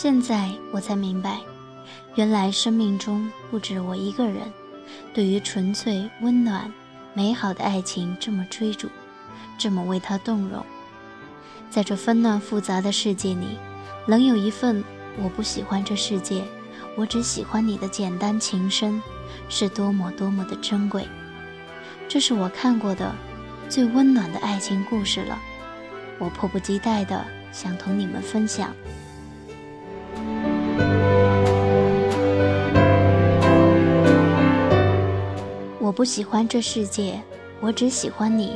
现在我才明白，原来生命中不止我一个人，对于纯粹、温暖、美好的爱情这么追逐，这么为他动容。在这纷乱复杂的世界里，能有一份我不喜欢这世界，我只喜欢你的简单情深，是多么多么的珍贵。这是我看过的最温暖的爱情故事了，我迫不及待的想同你们分享。不喜欢这世界，我只喜欢你。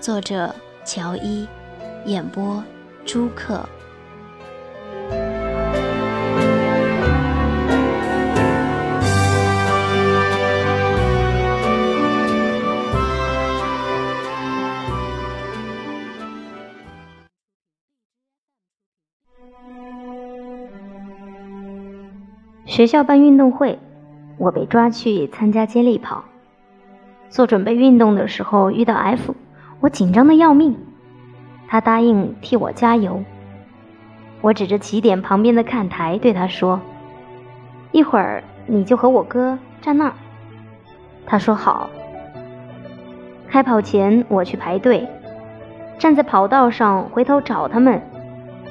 作者：乔伊，演播：朱克。学校办运动会，我被抓去参加接力跑。做准备运动的时候遇到 F，我紧张的要命。他答应替我加油。我指着起点旁边的看台对他说：“一会儿你就和我哥站那儿。”他说好。开跑前我去排队，站在跑道上回头找他们，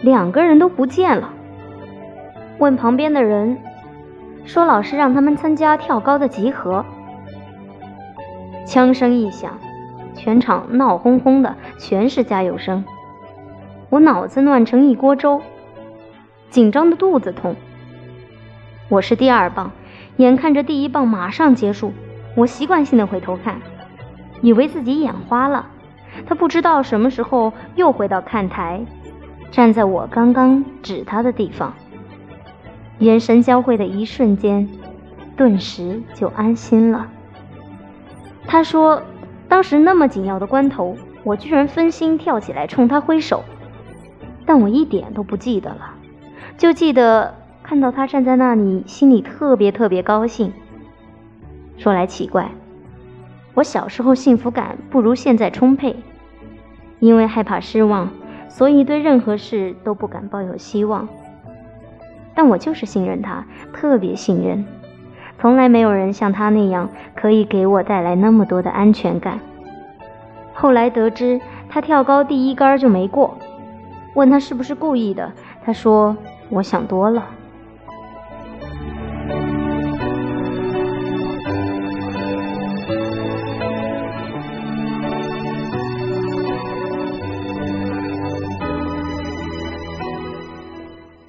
两个人都不见了。问旁边的人。说老师让他们参加跳高的集合。枪声一响，全场闹哄哄的，全是加油声。我脑子乱成一锅粥，紧张的肚子痛。我是第二棒，眼看着第一棒马上结束，我习惯性的回头看，以为自己眼花了。他不知道什么时候又回到看台，站在我刚刚指他的地方。眼神交汇的一瞬间，顿时就安心了。他说：“当时那么紧要的关头，我居然分心跳起来冲他挥手，但我一点都不记得了，就记得看到他站在那里，心里特别特别高兴。说来奇怪，我小时候幸福感不如现在充沛，因为害怕失望，所以对任何事都不敢抱有希望。”但我就是信任他，特别信任，从来没有人像他那样可以给我带来那么多的安全感。后来得知他跳高第一杆就没过，问他是不是故意的，他说我想多了。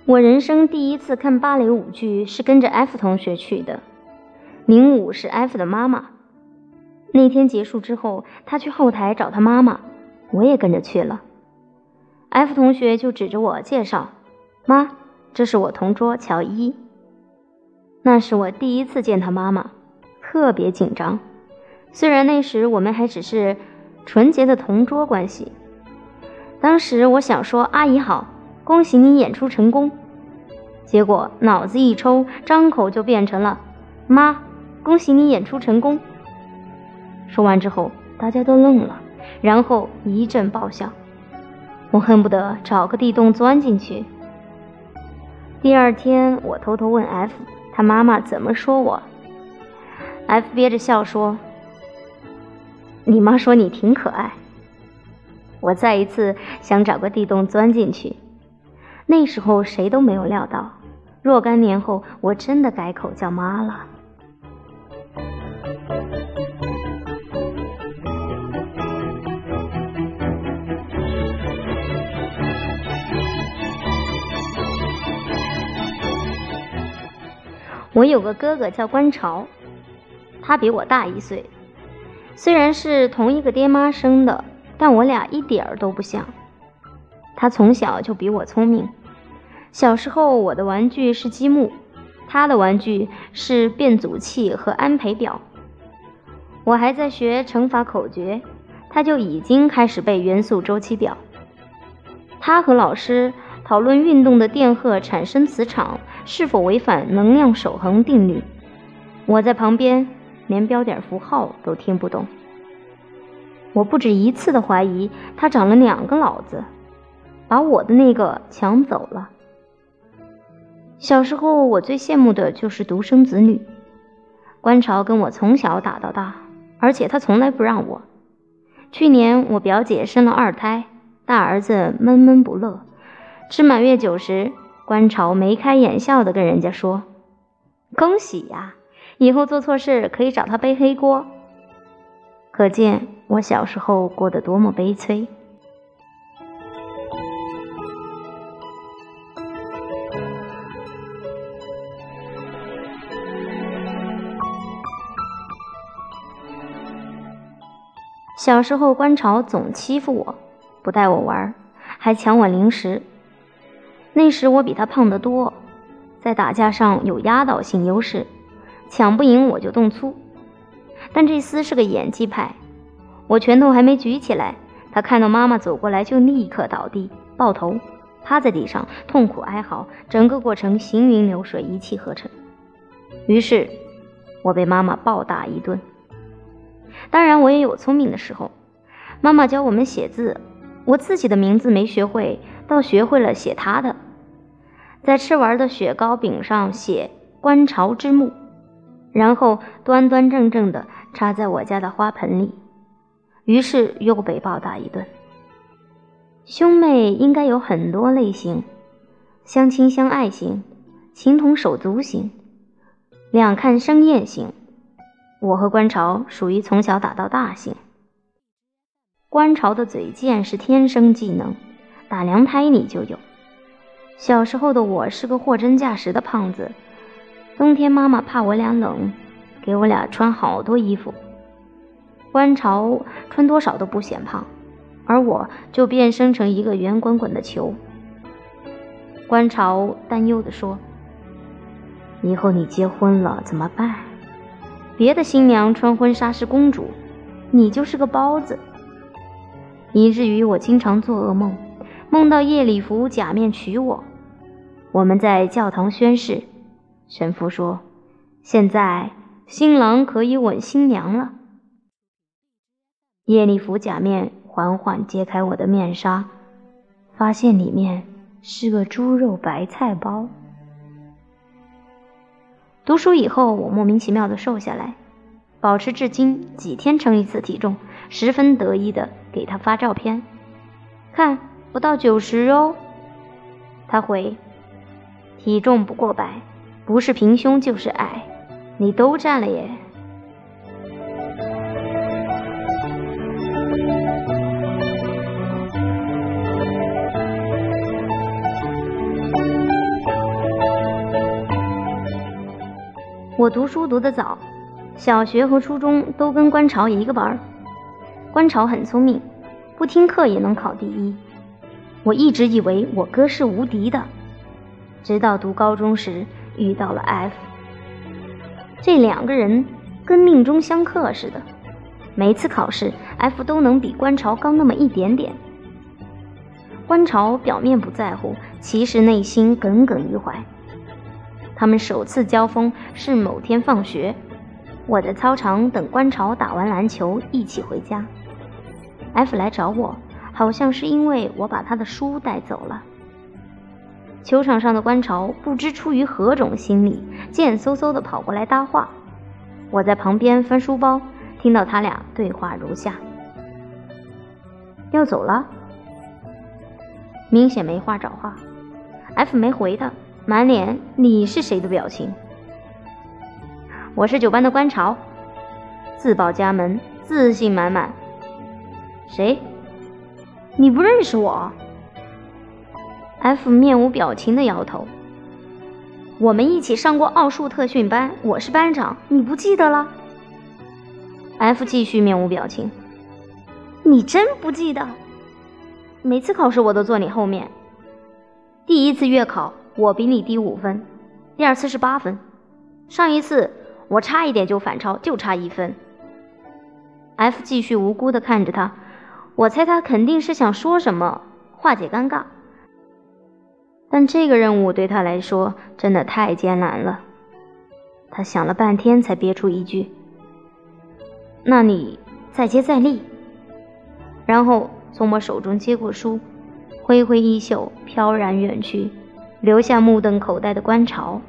我人生第一次看芭蕾舞剧是跟着 F 同学去的，零五是 F 的妈妈。那天结束之后，他去后台找他妈妈，我也跟着去了。F 同学就指着我介绍：“妈，这是我同桌乔伊。”那是我第一次见他妈妈，特别紧张。虽然那时我们还只是纯洁的同桌关系，当时我想说：“阿姨好。”恭喜你演出成功，结果脑子一抽，张口就变成了“妈，恭喜你演出成功。”说完之后，大家都愣了，然后一阵爆笑。我恨不得找个地洞钻进去。第二天，我偷偷问 F 他妈妈怎么说我，F 憋着笑说：“你妈说你挺可爱。”我再一次想找个地洞钻进去。那时候谁都没有料到，若干年后我真的改口叫妈了。我有个哥哥叫关潮，他比我大一岁，虽然是同一个爹妈生的，但我俩一点儿都不像。他从小就比我聪明。小时候，我的玩具是积木，他的玩具是变阻器和安培表。我还在学乘法口诀，他就已经开始背元素周期表。他和老师讨论运动的电荷产生磁场是否违反能量守恒定律，我在旁边连标点符号都听不懂。我不止一次的怀疑他长了两个脑子，把我的那个抢走了。小时候，我最羡慕的就是独生子女。观潮跟我从小打到大，而且他从来不让我。去年我表姐生了二胎，大儿子闷闷不乐。吃满月酒时，观潮眉开眼笑的跟人家说：“恭喜呀，以后做错事可以找他背黑锅。”可见我小时候过得多么悲催。小时候，观潮总欺负我，不带我玩，还抢我零食。那时我比他胖得多，在打架上有压倒性优势，抢不赢我就动粗。但这厮是个演技派，我拳头还没举起来，他看到妈妈走过来就立刻倒地抱头，趴在地上痛苦哀嚎，整个过程行云流水，一气呵成。于是，我被妈妈暴打一顿。当然，我也有聪明的时候。妈妈教我们写字，我自己的名字没学会，倒学会了写她的，在吃完的雪糕饼上写“观潮之墓”，然后端端正正的插在我家的花盆里。于是又被暴打一顿。兄妹应该有很多类型：相亲相爱型、情同手足型、两看生厌型。我和观潮属于从小打到大型。观潮的嘴贱是天生技能，打娘胎里就有。小时候的我是个货真价实的胖子，冬天妈妈怕我俩冷，给我俩穿好多衣服。观潮穿多少都不显胖，而我就变身成一个圆滚滚的球。观潮担忧地说：“以后你结婚了怎么办？”别的新娘穿婚纱是公主，你就是个包子。以至于我经常做噩梦，梦到夜礼服假面娶我。我们在教堂宣誓，神父说：“现在新郎可以吻新娘了。”叶礼服假面缓缓揭开我的面纱，发现里面是个猪肉白菜包。读书以后，我莫名其妙的瘦下来，保持至今，几天称一次体重，十分得意的给他发照片，看不到九十哦。他回：体重不过百，不是平胸就是矮，你都占了耶。我读书读得早，小学和初中都跟观潮一个班儿。观潮很聪明，不听课也能考第一。我一直以为我哥是无敌的，直到读高中时遇到了 F。这两个人跟命中相克似的，每次考试 F 都能比观潮高那么一点点。观潮表面不在乎，其实内心耿耿于怀。他们首次交锋是某天放学，我在操场等观潮打完篮球一起回家。F 来找我，好像是因为我把他的书带走了。球场上的观潮不知出于何种心理，贱嗖嗖的跑过来搭话。我在旁边翻书包，听到他俩对话如下：要走了，明显没话找话。F 没回他。满脸你是谁的表情？我是九班的观潮，自报家门，自信满满。谁？你不认识我？F 面无表情的摇头。我们一起上过奥数特训班，我是班长，你不记得了？F 继续面无表情。你真不记得？每次考试我都坐你后面。第一次月考。我比你低五分，第二次是八分，上一次我差一点就反超，就差一分。F 继续无辜的看着他，我猜他肯定是想说什么化解尴尬，但这个任务对他来说真的太艰难了。他想了半天才憋出一句：“那你再接再厉。”然后从我手中接过书，挥挥衣袖，飘然远去。留下目瞪口呆的观潮。